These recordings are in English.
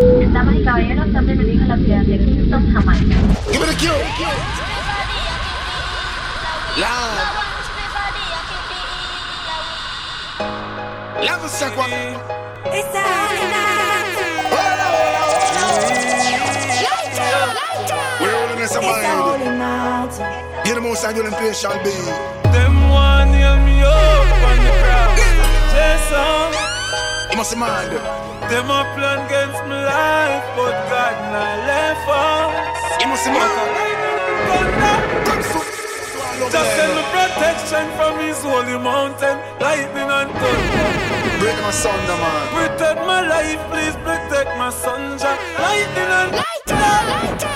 Damas y caballeros, están bienvenidos a la ciudad de Kingston, Jamaica. Give me the cue. Love. Love a second. We're rolling this a mind. Get the most annual pay shall be. Them one hear me up on the crowd. Jason, You must mind. Them a plan against my life, but God not left us. You must mind. Just send me protection from His holy mountain, lightning and thunder. Break my son, the man. Protect my life, please protect my sunshine, lightning and thunder.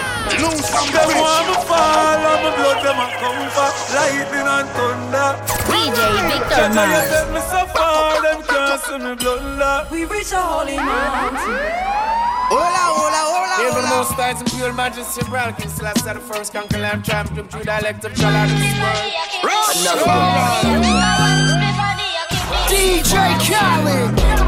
Lose some Them bitch. want me fall, and my blood them a come for lightning and thunder. DJ Victor Jah Jah, you Mars. take me so far, them can't see me blunder. We reach a holy mountain. Hola, hola, hola, Even hola. most times in pure majesty, brown king still I said the first conquer lamb champion through dialect of Jala this world. DJ Khaled.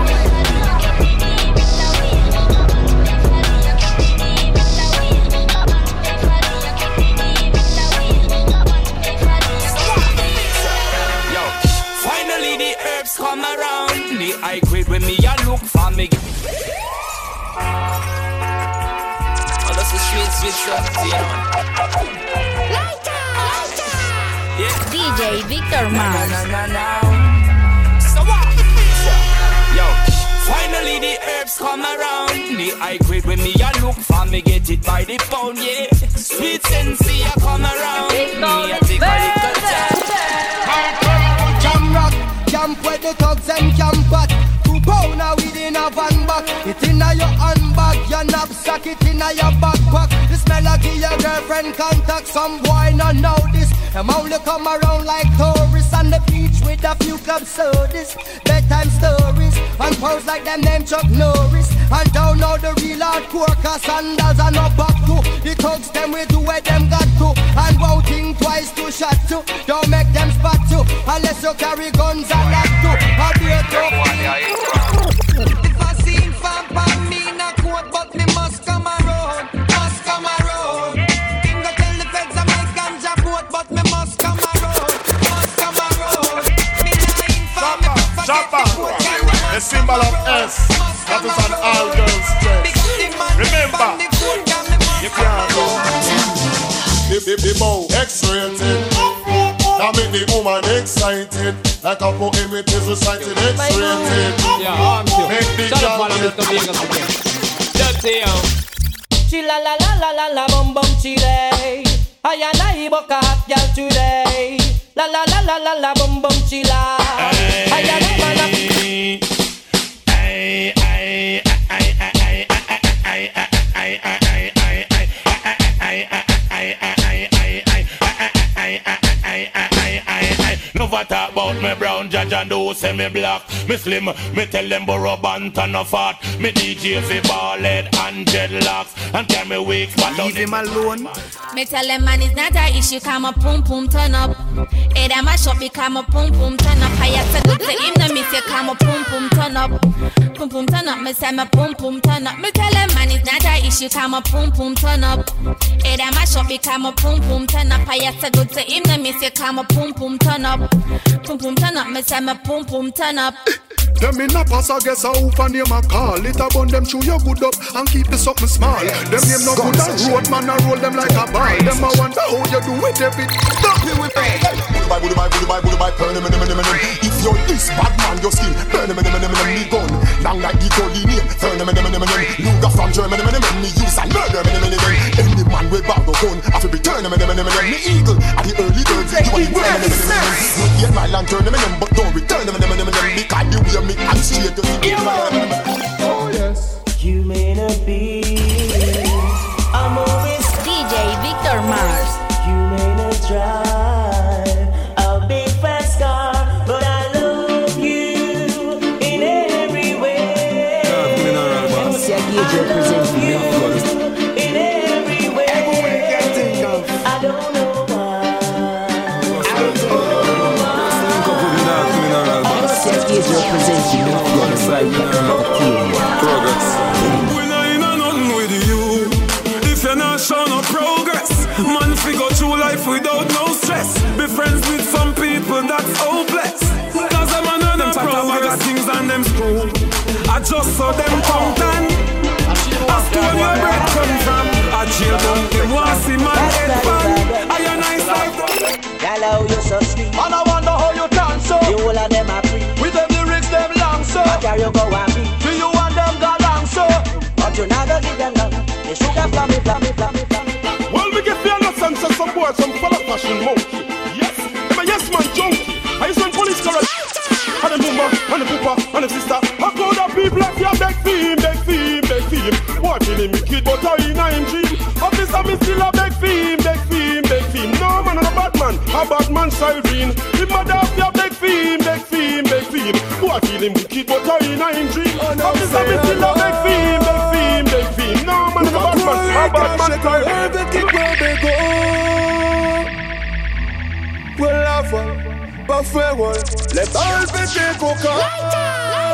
When me a look for me get it by the pound, yeah. Sweet sensei a come around. Me a take a little time. Jam rock, camp where the thugs and camp at. Two pounder within a van back. It inna your handbag, your knapsack, it inna your backpack. The smell of give your girlfriend contact. Some boy not know this. Them only come around like tourists on the beach with a few club sodas, bedtime stories, and pose like them name Chuck Norris. And don't know the real hardcore, cause sandals are no back to. The thugs them we do where them got to, and won't think twice to shot to. Don't make them spot you, unless you carry guns and that too. I be a symbol of S. That is an all girls dress. Remember, you can't go. The, the, the bow X-rated. That make the woman excited. Like a poem it is recited X-rated. Yeah, arms you. Make the Shut up, girl Mr. get- Dirty, yo. Chilla la la la la la bum bum chile. I and I book a hot girl today. La la la la la la bum bum chilla. I and I man Never talk about me brown judge and do say me black. Me slim, me tell them borrow band and no fat. Me DJ fi ball head and dreadlocks and carry me weak but Leave him alone. Me tell them man it's not a issue, come a pum pum turn up. Hey, that my shop become a pum pum turn up. I had to go to him, no me say come a pum pum turn up. Pum pum turn up, me say me pum pum turn up. Me tell them man it's not a issue, come a pum pum turn up. Hey, that my shop become a pum pum turn up. I had to go to him, no me say come a pum pum turn up. Pum pum turn up, me say my pum pum turn up. Them in a pass, I guess I hope and name a call. It a bun them chew your good up and keep the something small. Them name no good and road man, I roll them like a ball. Them a wonder how you do it every. Stop me with Buy, buy, buy, buy, buy, buy, burn him, him, him. If you're this bad man, your skin, burn him, him, him, him, him, me gun. Long like the Gully name, burn him, him, him, him, him. Luger from Germany, him, him, him, me use and murder him, him, him, him. Any man with bag gun, I feel return him, him, him, him, him. Me eagle, at the early birds, you want to turn him, him, him, him. You get my lantern, him, him, but don't return him, him, him, him, him. Because the way me Straight, him. Oh yes. You may not be. I'm always DJ Victor Mars. You may not drive so them fountain. A stone your bread come from. A chill down them want see man head fan. I a nice life. Hello, you so sweet. And I wonder how you dance so. The whole of them are free. With them lyrics them long so. How can you go and be? To you and them go long so. But you never give them none. They sugar from me, from me, from me, from me. Well, we get the understand say some boys, some fella fashion monkey. Yes, them a yes man junkie. I use some police correct. And the mama, and the papa, and the sister. Me still a beg for him, beg for him, beg for him. No man, I'm a bad man, a bad man siren. Him mother have you beg for him, beg for him, beg for him. Watching him kid, but I in a him dream. Officer, me still a beg for him, beg for him, beg for him. No man, I'm a bad man, a bad man siren. Everything where they go. Well, I fall. Parfait, ouais. Les balles pétées coca. Bad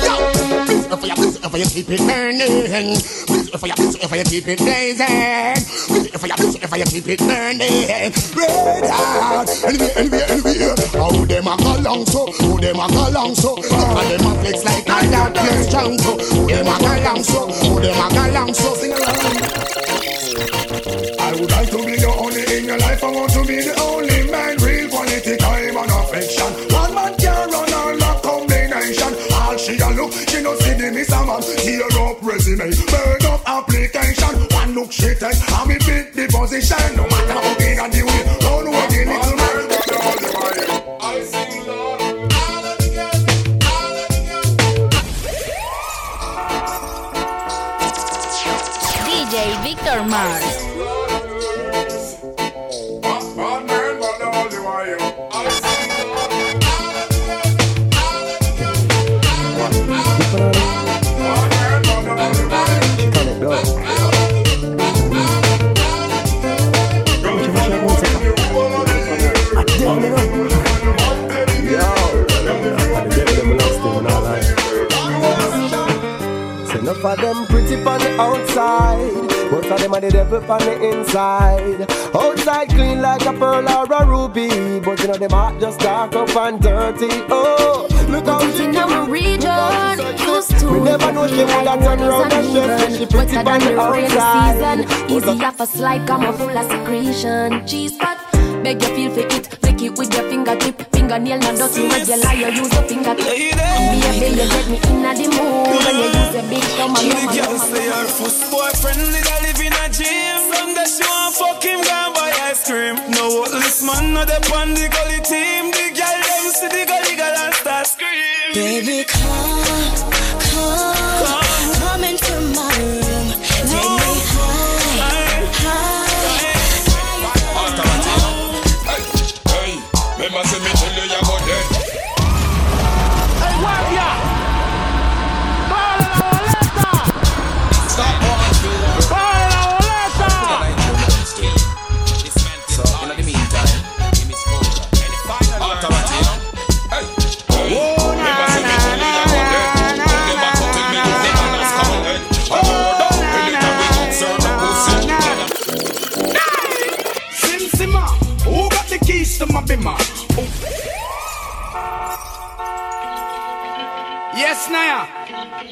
Fire, please, the fire, keep it burning. Please, the fire, please, the fire, keep it blazing. Please, the fire, please, the fire, keep it burning. Red hot, anyway, anyway, anyway. How uh, oh, them a go long so? Who them a go long so? And them a flex like a dog, you're strong so. Who them a go long so? Who them a go long so? Sing along. I would like to be the only in your life. I want to be the only man, resume, burn up application. One look she eh? take, and me fit the position. No matter how big and the way, don't know the little man. I sing Lord. All of the girls, all of the girls. DJ Victor Mars. Enough of them pretty on the outside. Most of them are the devil on the inside. Outside clean like a pearl or a ruby. But you know them heart just dark up and dirty. Oh, look how she In our region, used to We never know she would have turned around and chef she pretty on the outside. season Easy off a slide, come a full of secretion Cheese pot, beg you feel for it Flick it with your fingertip Fingernail not dirty, regular you use your fingertip Baby, you get me in the mood When you use your big thumb The girl your say her first boyfriend a live in a gym. Someday she want fuck him, go buy ice cream. No this man, no the on the gully team. You you go dead. Hey, what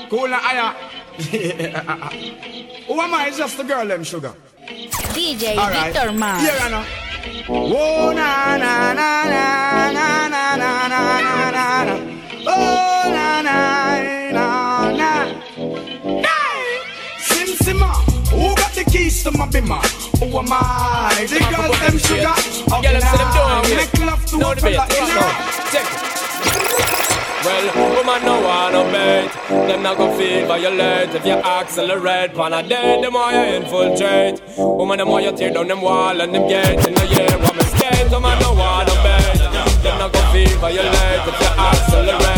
Cool na aya. Who am I? It's just the girl, them sugar. DJ All right. Victor Mars Here I know. Oh na na na na na na na na na na na. Oh na na na na. Hey! Sim Simma, who got the keys to my bimmer? Who am I? The girl, them sugar. Up Girl, them say them doing it. Make love to a fella in No. her. Check it. Well, woman no want no bait Them not gon' feel violate. If you accelerate Pan a day, them more you infiltrate. Woman, them more you tear down them wall and them gate. In the year, me skate Woman no want no bait Them not gonna go feel violate. If you accelerate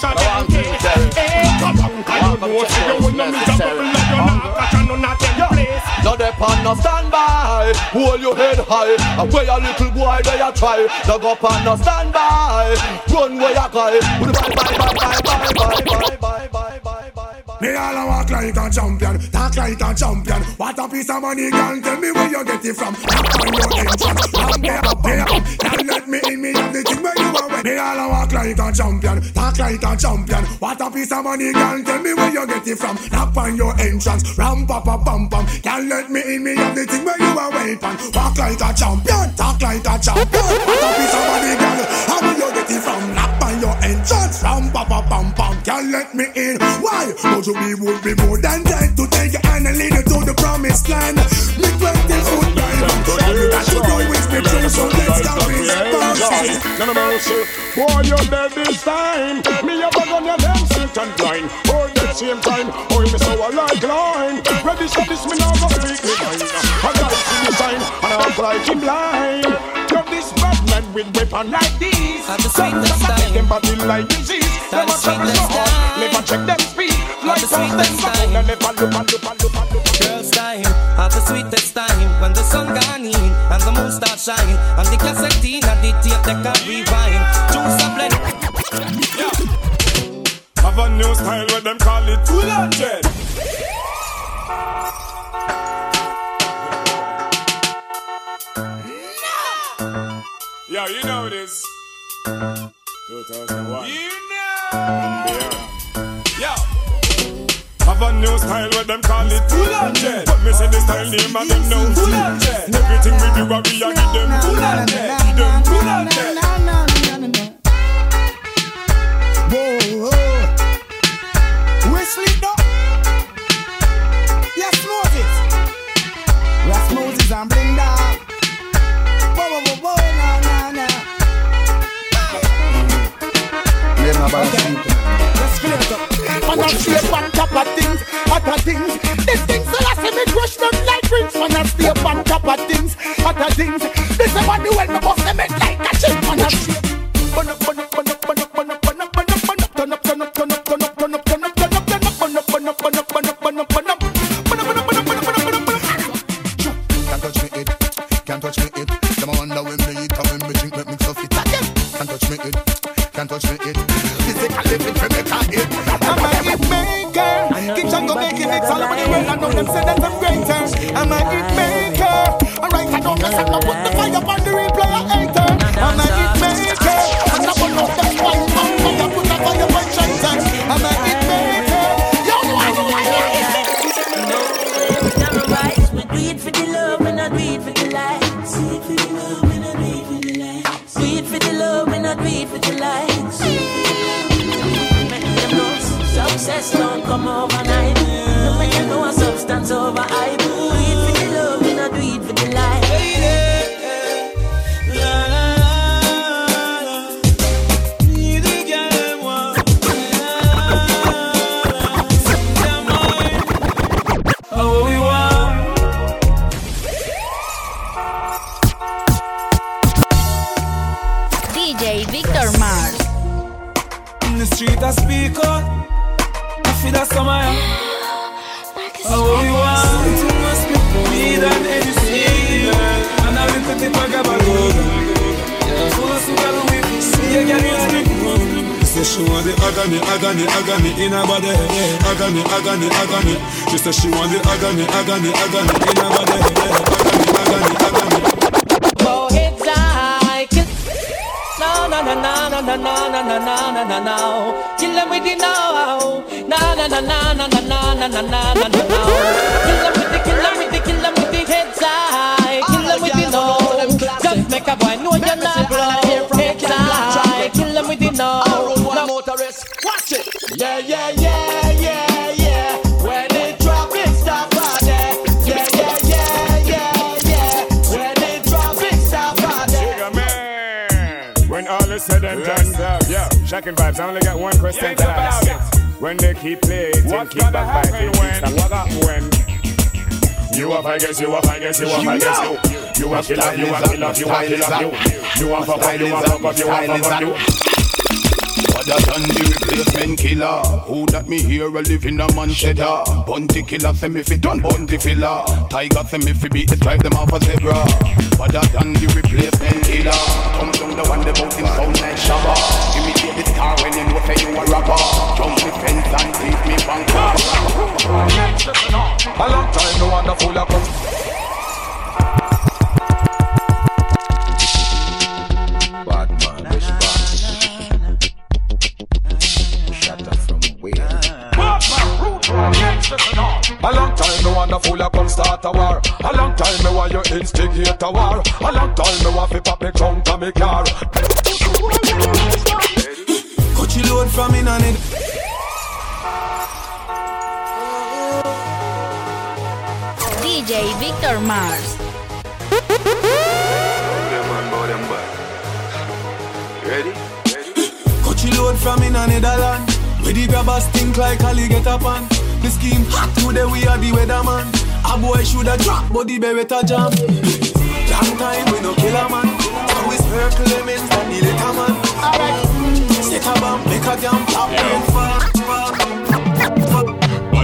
pressure I don't know if you want to you're they pan no stand by, hold your head high. And where your little boy they a try. To go pan no stand by, run where you cry Bye bye bye bye bye bye bye me all a walk like a champion, talk like a champion. What a piece of money, girl. Tell me where you get it from. Knock on your entrance, I'm there up. Can't let me in, me have the thing where you are. Me all a walk like a champion, talk like a champion. What a piece of money, girl. Tell me where you get it from. Knock on your entrance, ram pa pa pam pam. Can't let me in, me have the thing where you are waiting. Walk like a champion, talk like a champion. What a piece of money, girl. How do you get it from? Knock on your entrance, ram pa pa pam pam. Can't let me in. Why? You be would be more than dead to take your hand and lead you to the promised land. Me twenty foot diamond. All you got to do is be true, so let's go respect. None of mercy. Boy, you're dead this time. Me a bug on your damn sick and blind. All the same time. Oh, me so I like line. Ready for this, me now go speak me mind. I got to see the sign, and I'm blind blind. You're this bad man with weapon like this. Have the sweetest time. Them body like disease. Them a travel so hard. Never check them speed. Like the them sweetest time. Girls time, have the sweetest time when the sun gone in and the moon start shining and the cassette in and the tape they can rewind. Juice a blend. Have a new style where them call it full on jet. Yeah, you know this. 2001. You know. Yeah. Have a new style where them call it full on jet. But me say the style name and them know full on jet. Everything we do, what we a give them full on jet. Give them full on jet. Whoa, whoa. Wesley, no. Yes, Moses. Yes, Moses and bring that. Whoa, whoa, whoa, whoa, na, na, na. Let's clear it up. Man, I stay on top of things, other things. These things, so I see me crush them like rings. Man, I stay on top of things, other things. This is what the well me bust on go making it all over the world. I know them say that I'm greater. I'm a hit maker. Alright, I don't mess up. Put the fire on the replay, I hater. I'm a hit maker. I'm not gonna put the fire on fire. Put the fire on traitors. I'm a hit maker. I I we do it for the love and not do it for the likes. Do it for the love and not do it for the likes. Do it for the love and not do it for the them know success don't come overnight but I Agony, agony, agony. She say she want the agony, agony, agony in her body. Agony, agony, agony. Go heads high, kill. No, no, no, no, no, no, no, no, no, no, no, no, no. Kill them with the no. No, no, no, no, no, no, no, no, no, no, no, no, no. Kill them with the, kill them with the, kill them with the heads high. Kill them with the no. Just make a boy know you're not blow. Heads high, kill them with the no. One motorist, watch it. Yeah, yeah, yeah, yeah, yeah. Shocking vibes. I only got one question to ask. When they keep playing, What keep gotta back happen fighting, when? what happen when? You have, I guess, you have, I guess, you have, I guess, you. You have killer, you have killer, you have killer, you. You have fuck up, you have fuck up, you have fuck up, you. Other than the replacement killer Who that me hear a live in a man Bounty Killer say me fi done bunty filler Tiger say me fi beat the drive them off a zebra Other than the replacement killer Come down the one the bout him sound like Shabba Give me the star when you know say you a rapper Jump the fence and beat me banker A long time no from where? A long time no full of come start a war. A long time me want you instigate a war. A long time me want fi pop me trunk and me car. Mars. Ready? Cut you load from in a Netherland. Where the grabbers think like Ali get up on. The scheme hot today we are the weatherman. A boy shoulda drop, but the beretta jam. Long time we no kill a man. So it's her Clemens and the little man. Alright, set a bomb, make a jam, pop rain fall.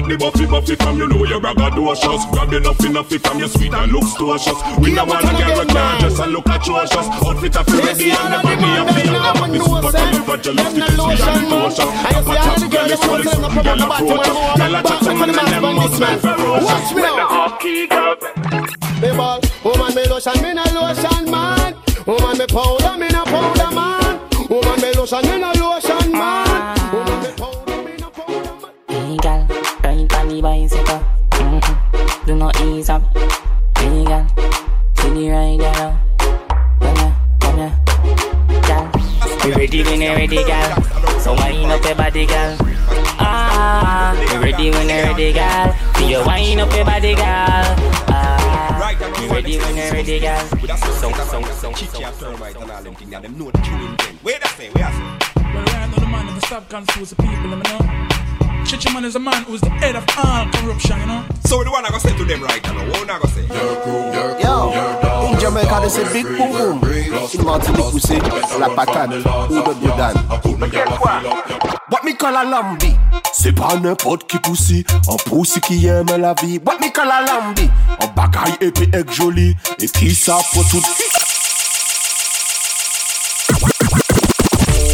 The buffy buffy from you know you're braggadocious Grab enough enough from your sweet and looks cautious We no wanna get recorded just and look atrocious. Outfit of ready and the body of the eh? young Miss super califragilistic is sweet and cautious Top a top girl is full eh? of some girl approach us Girl a chat some man and them must smell ferocious Watch me now. Me ball, woman me lotion, me no lotion man. Woman me powder, me no powder man. Woman me lotion, me no lotion man. Ride bicycle. Mm-hmm. Do not ease up. Hey girl, see the ride around. Come here, come here, girl. We ready when you ready, girl. So wind up your body, girl. Ah, we ready when you ready, girl. See you wind up your body, girl. Ah, we ready when you ready, girl. So, so, so, so. Wait a second, wait a second. Well, right now the man never stop confuse the people, you know. Chichi man is a man who's the head of all corruption, you know. So the one I gonna say to them right now, what I gonna say? Yo, in Jamaica they say big boom boom. In Martinique we say la patate ou de boudane. What me call a lambi? C'est pas n'importe qui poussi, un poussi qui aime la vie. What me call a lambi? Un bagaille épais et joli, et qui ça pour tout.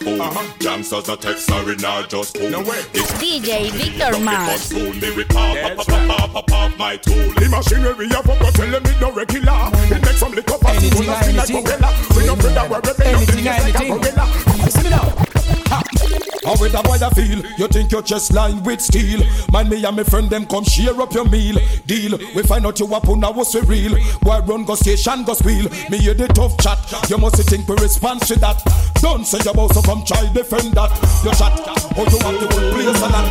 fool uh-huh. is a fool. Gangsters a text sorry now just cool. No way. DJ Victor Mars. Fool me with pop, pop, pop, pop, pop, pop, my tool. The machinery a fuck but tell them it no regular. It make some liquor pass it gonna feel like gorilla. We no afraid of where we been, nothing is like a gorilla. See me now. How with a boy I feel? You think your chest line with steel? Man, me and my friend them come share up your meal. Deal. We find out you up on what's we real. Boy run go station go squeal. Me hear the tough chat. You must think we respond to that. Don't say you about to come try defend that. Your chat. Oh you have to place a lot.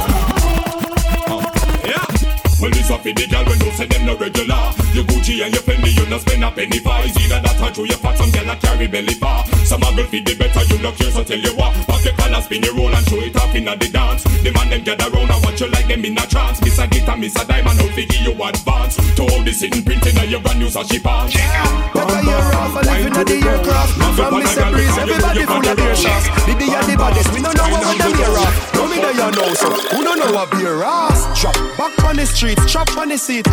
Yeah. Well, this up for the girl when you say them no regular. You Gucci and you Fendi, you no spend a penny for. It's either that or through your fat, some girl a carry belly bar. Some a girl feed the better, you no care, so tell you what. Pop your collar, spin your roll and show it off inna the dance. The man them gather round and watch you like them in a trance. Miss a guitar, miss a diamond, out figure you advance. To all the sitting printing and your brand new sashi pants. Take a year off and living at the aircraft. From Mr. Breeze, everybody full of beer shots. The big and the baddest, we don't know what them beer off. No me know you know, so who don't know what beer ass? Drop back on the streets, chop on the seat.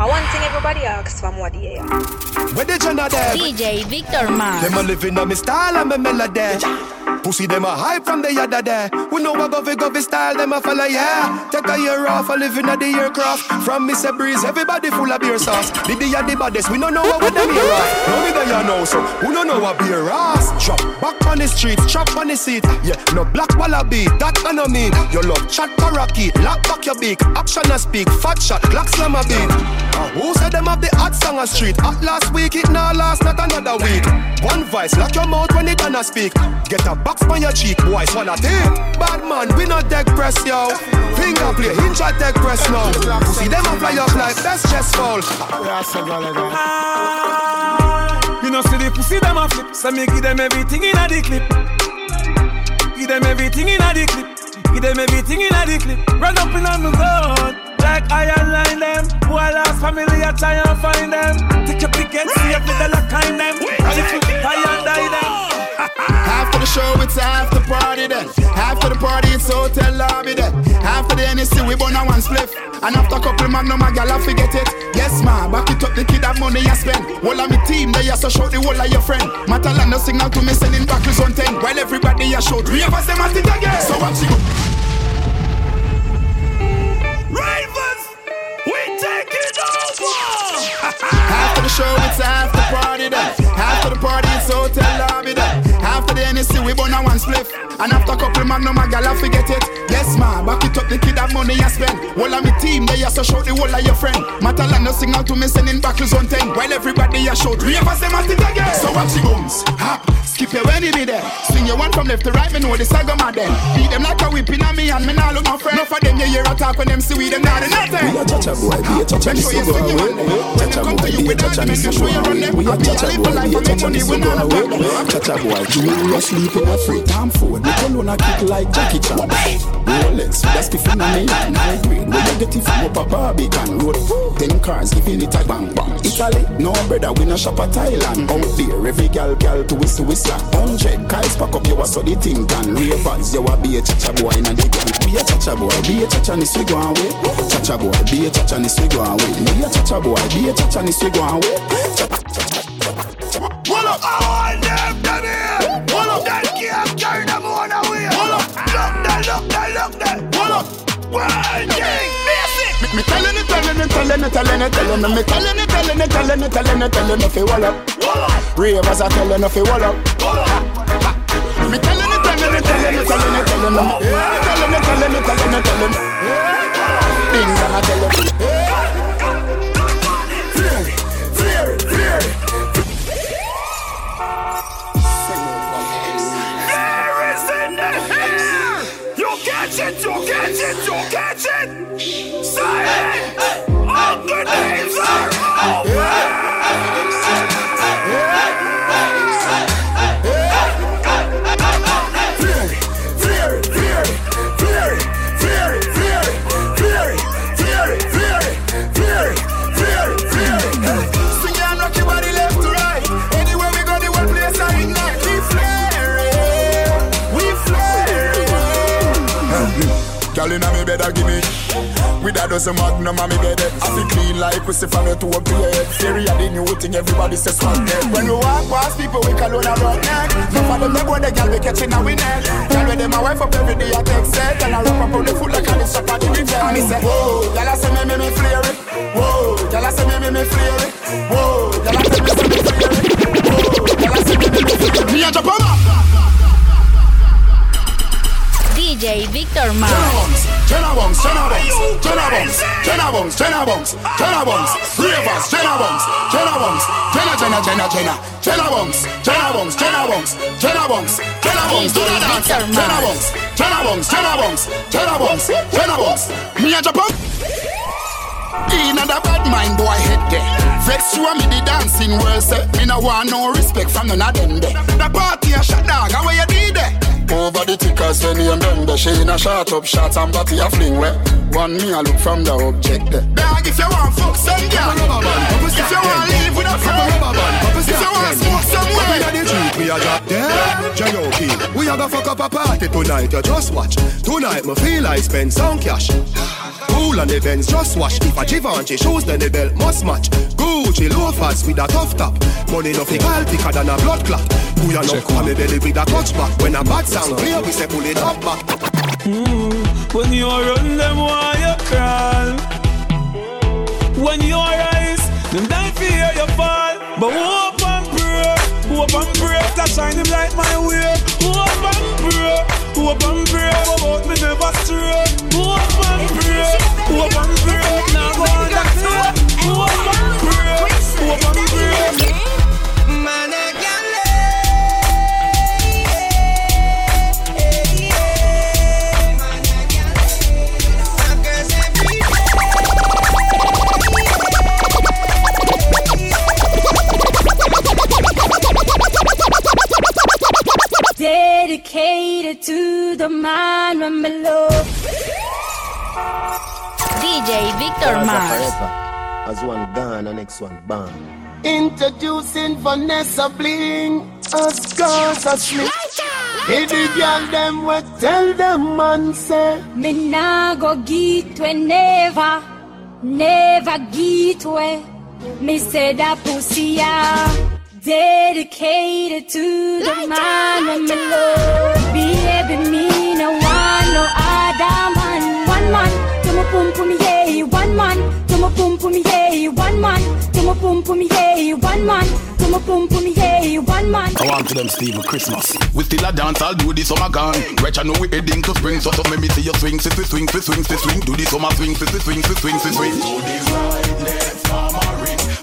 I one thing everybody asks from what the air. Where the Jenna there? DJ Victor Mars. Them a living on me style and me melody. Pussy them a hype from the other day. We know what govy govy style them a follow yeah. Take a year off a living at the aircraft. From Mr. Breeze, everybody full of beer sauce. The big and the baddest, we don't know what with them here off. No me that you know so, who don't know what beer ass. Chop back on the streets, chop on the seat. Yeah, no black wallaby, that I know mean. You love chat parakeet, lock back your beak. Action and speak, fat shot, black slam a beat. Who said them have the hot song on street? Hot last week, it now last, not another week. One vice, lock your mouth when it gonna speak. Get a box on your cheek, boy, swallow tape. Bad man, we not deck press, yo. Finger play, hinge at deck press now. See them a fly up like best chest fall. You know see the pussy them a flip, so me give them everything in a the clip. Give them everything in a the clip. Give them everything in a the clip. Run up in a the family I try and find them. Take your and see if they lock kind them. And if you try and die them. After the show, it's after party then. After the party, it's hotel lobby then. After the NSC, we burn a one spliff. And after a couple magnum, a gal, I forget it. Yes, ma, back it up, the kid have money I spend. All of me team, they also show the whole of your friend. Matalanda signal to me, sending back on 10. While everybody a show, three of us, them at it again. So watch you. We over. After the show, it's after party then. After the party, it's hotel lobby then. After the NSC, we burn a one spliff. And after a couple magnum, a gal, forget it. Yes, ma, back it up, the kid have money I spend. All of me team, they also show the whole of your friend. Matalanda signal to me, sending back on 10. While everybody a of us, them at it again. So watch the booms, hop, skip your enemy there. Swing your one from left to right, me know the saga mad then. Beat them like a whipping on me, and me now look my friend. Enough of them, you hear a talk when them see we them not in nothing. We a cha-cha boy, be a cha-cha, Make this sure you so go away. one. Cha-cha boy, be a cha-cha, this so go away. We a cha-cha boy, be a cha-cha, this so go away. Cha-cha boy, jewelry sleep in a free time food. Me call on a kick like Jackie Chan. Rolex, that's the of me and high grade. You get it from up a Barbican road. Ten cars giving it a bang bang. Italy, no brother, we no shop at Thailand. Out there, every gal gal to whistle whistle. Hundred guys pack up your so the thing can. Ravens, you a be a cha-cha boy in a the gang. Be a cha-cha boy, be a cha-cha, this we go away. Cha-cha boy, be a cha-cha, this we go away. Be a cha-cha boy, be a cha-cha, this we go away. Up! All them done here! Hold up! That can't carry them on away! Hold up! Look there, look there, look there! Hold up! One thing! Me, telling it, telling it, telling it, telling it, telling it, me telling it, telling it, telling it, telling it, telling it, fi wall up. Ravers are telling it, fi wall up. Me telling it, telling it, telling it, telling it, telling it, me telling it, telling it, telling it, telling it. Things that I tell them. A dozen magnum on me bed, I feel clean like pussy from your to your head. Theory of the new thing, everybody says smart neck. When we walk past people, we call on a rock neck. No for them, they go the girl we catching a we neck. Girl with them, my wife up every day, I text set. And I rub up on the foot like a little shop at the gym. And me say, whoa, girl I say me, me, me flare it. Whoa, girl I say me, me, me flare it. Whoa, girl I say me, me, me flare it. Whoa, girl I say me, me, me flare it. Me a jump on DJ Victor Mars. Jenna Bungs, Jenna Bungs, Jenna Bungs, Jenna Bungs, Jenna Bungs, Jenna Bungs, Ravers, Jenna, Jenna Bungs, Jenna Bungs, Jenna Bungs, Jenna Bungs, Jenna Bungs, do the dance, Jenna Bungs, Jenna Bungs, Jenna Bungs, Jenna Bungs, Jenna Bungs, me a jump up. Inna the bad mind boy head there. Vex you and me the dancing world say Me no want no respect from none of them there. The party a shot dog, how you did there? Over the tickers when you bend She in a shot up. Shots and body a fling where One me a look from the object there Dog if you want fuck some girl If you want live with a friend. If you want smoke somewhere We are the truth, we are drop dead J.O.P. We are gonna fuck up a party tonight, you just watch. Tonight me feel I spend some cash. Cool on the Benz, just wash. If a Givenchy shoes then the belt must match Gucci loafers with a tough top. Money no fi call thicker than a blood clot. Who you know come me belly with a clutch back? When a bad sound clear we say pull it up back. Mm, when you run them why you crawl. When you rise, them don't fear you fall. But hope and pray, hope and pray To shine him like my way. Hope and pray, hope and pray About me never stray. Hope and pray, hope and pray Now hope and Man, I can't Dedicated to the man when me love. DJ Victor Mars. As one gone, the next one born. Introducing Vanessa Bling, us girls asleep. Hey, the girl them we tell them man say, Me nah go get we never, never get we. Me say that pussy dedicated to the man when me love. Baby, me no want no other man. One man to my pum pum yeah, one man to my pum pum yeah, one man to my pum pum yeah, one man to my pum pum yeah, one man. I want to them Steve Christmas. We still a dance, I'll do this summer gone. Rich, I know we heading to spring, so so maybe see you swing, swing, swing, swing, swing, swing, swing. Do this summer swing, swing, swing, swing, swing, swing, swing. Do this right, left, hammering. Make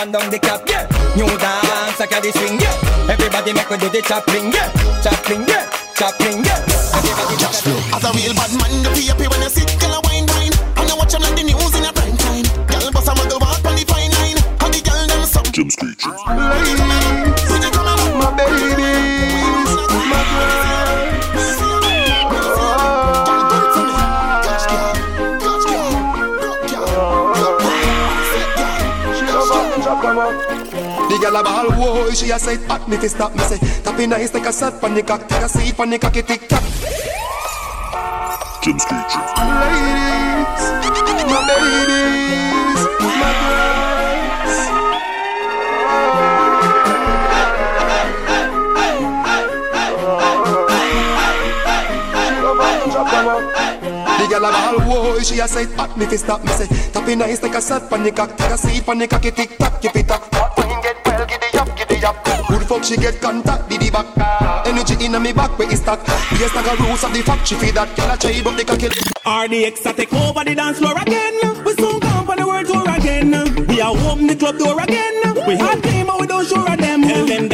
and down the cap, yeah. New dance, I carry swing, yeah. Everybody make we do the chopping, yeah. Chopping, yeah. Chopping, yeah. Everybody just flow. As a real bad man, you be happy when you sit, girl, The girl a ball, whoa, she a say hot me fi stop me say. Tapping nice like a sat pon the cock, take a seat pon the cocky tick tock. Jim Street Ladies, my babies, girl a ball, whoa, she a say hot me fi stop me say. Tapping nice like a sat pon the cock, take a seat pon the cocky tick tock, keep it up. Wine get well, giddy up, giddy up. Good fuck she get contact, diddy back. Energy inna me back where it stack. Yes, like a roots of the fact she feed that girl a try but the cocky. RDX a take over the dance floor again. We soon come for the world tour again. We are open the club door again. We had game but we don't sure of them. Tell them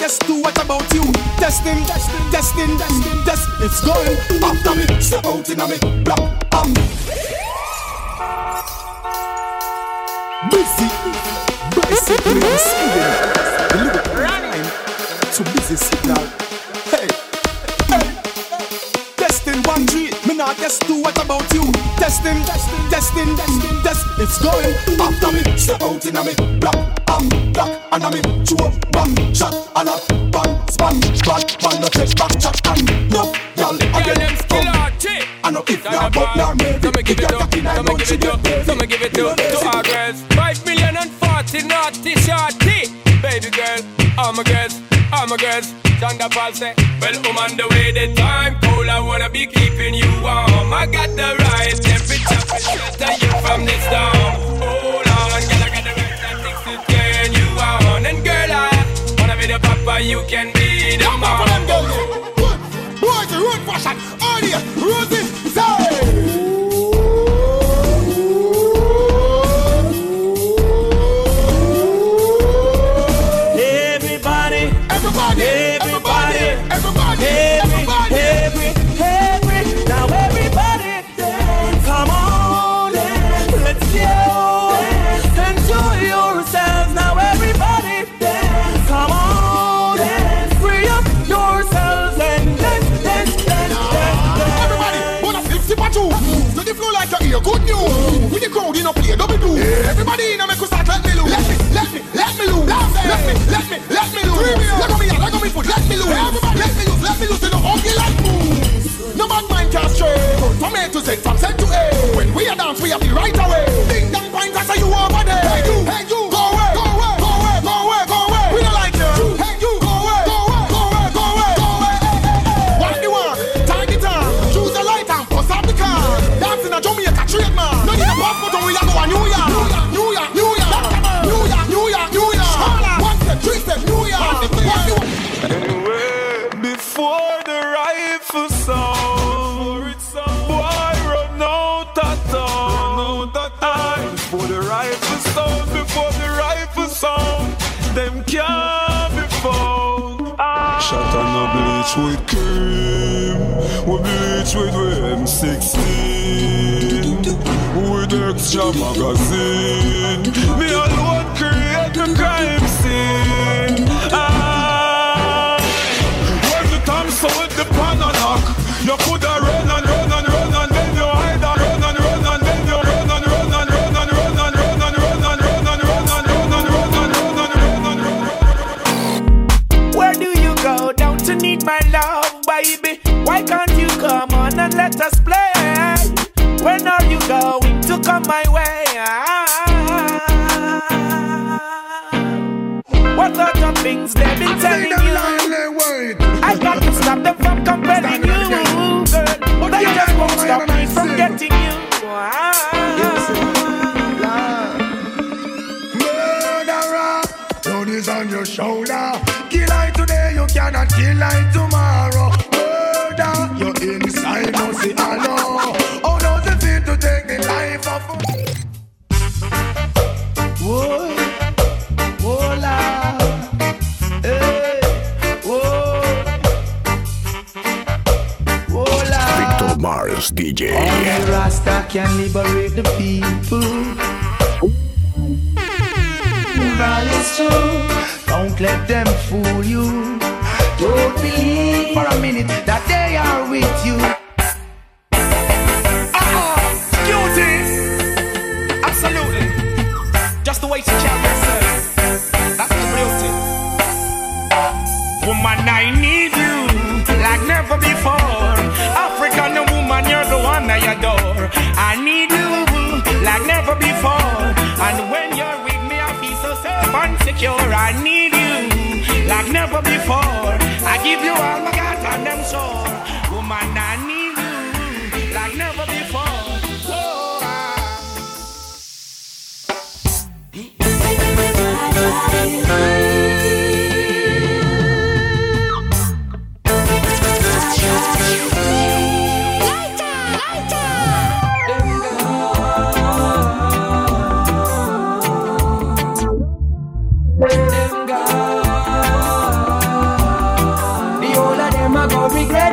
guess two. What about you? Testing, testing, testing, testing, test. It's going after me. Step out in me, block, um. Busy. Basically, I'm singing. The lyrical line. To Busy Signal. Me guess two. What about you? Testing, testing, testing, testing, test. It's going after me. Step out in me, block, um, block, and me chew up one shot and a bang, span, bang, bang, no take back shot and no, y'all again. Come. I know if you're but now maybe me give it up, me give it up, me give it up to our girls. Five million and forty naughty shorty, baby girl, all my girls, all my girls. Sean da Paul say, well, I'm on the way, the time cold, I wanna be keeping you warm. I got the right temperature to shelter you from this storm. Hold on, girl, I got the right tactics to turn you on. And girl, I wanna be the papa, you can be the mom. Boys, the road fashion, audio, Rosie, to from Z to A. When we are dance, we have the right away. Ding dong, point, that's how you are. bitch with Kim We bleach with M16 With extra magazine Me alone create a crime scene Ah, When the time so with the pan lock. You could DJ. Only Rasta can liberate the people. Right, true. don't let them fool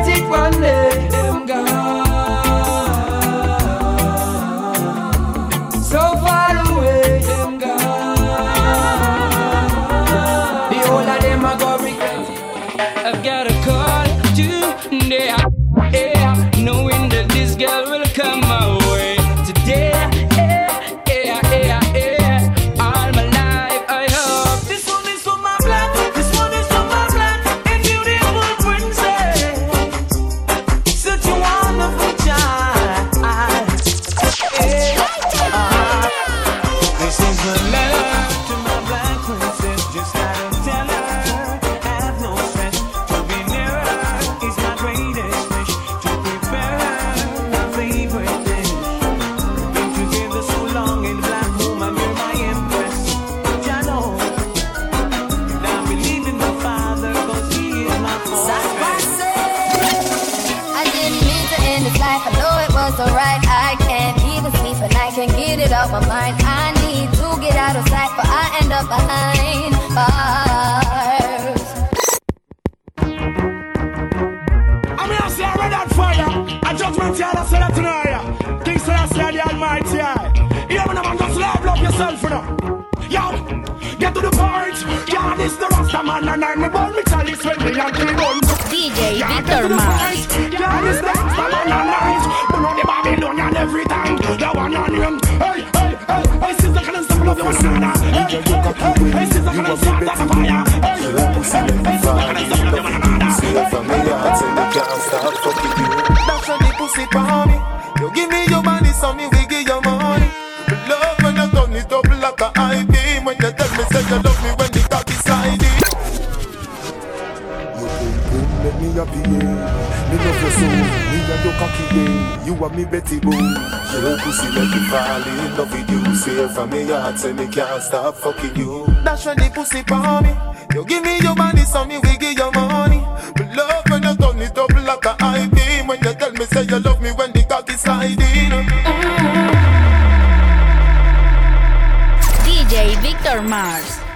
it was. yourself now. Yo, get to the point. Yeah, this the Rasta man and I'm about me tell when me and kill one. DJ yeah, Victor Mars. Yeah, this the Rasta man and I'm Pull on the Babylonian every time. The one on him. Hey, hey, hey, hey, sister, can I stop love your banana? Hey, hey, hey, sister, can I stop that fire? Hey, hey, hey, sister, can I stop love your banana? For me, I can't stop fucking cocky. You are me Betty Boo. Your pussy make me fall in love with you. Say from me heart, say me can't stop fucking you. That's when the pussy for me. You give me your money, so me we give your money. But love when you turn it up like a high beam. When you tell me say you love me when the cocky sliding. DJ Victor Mars.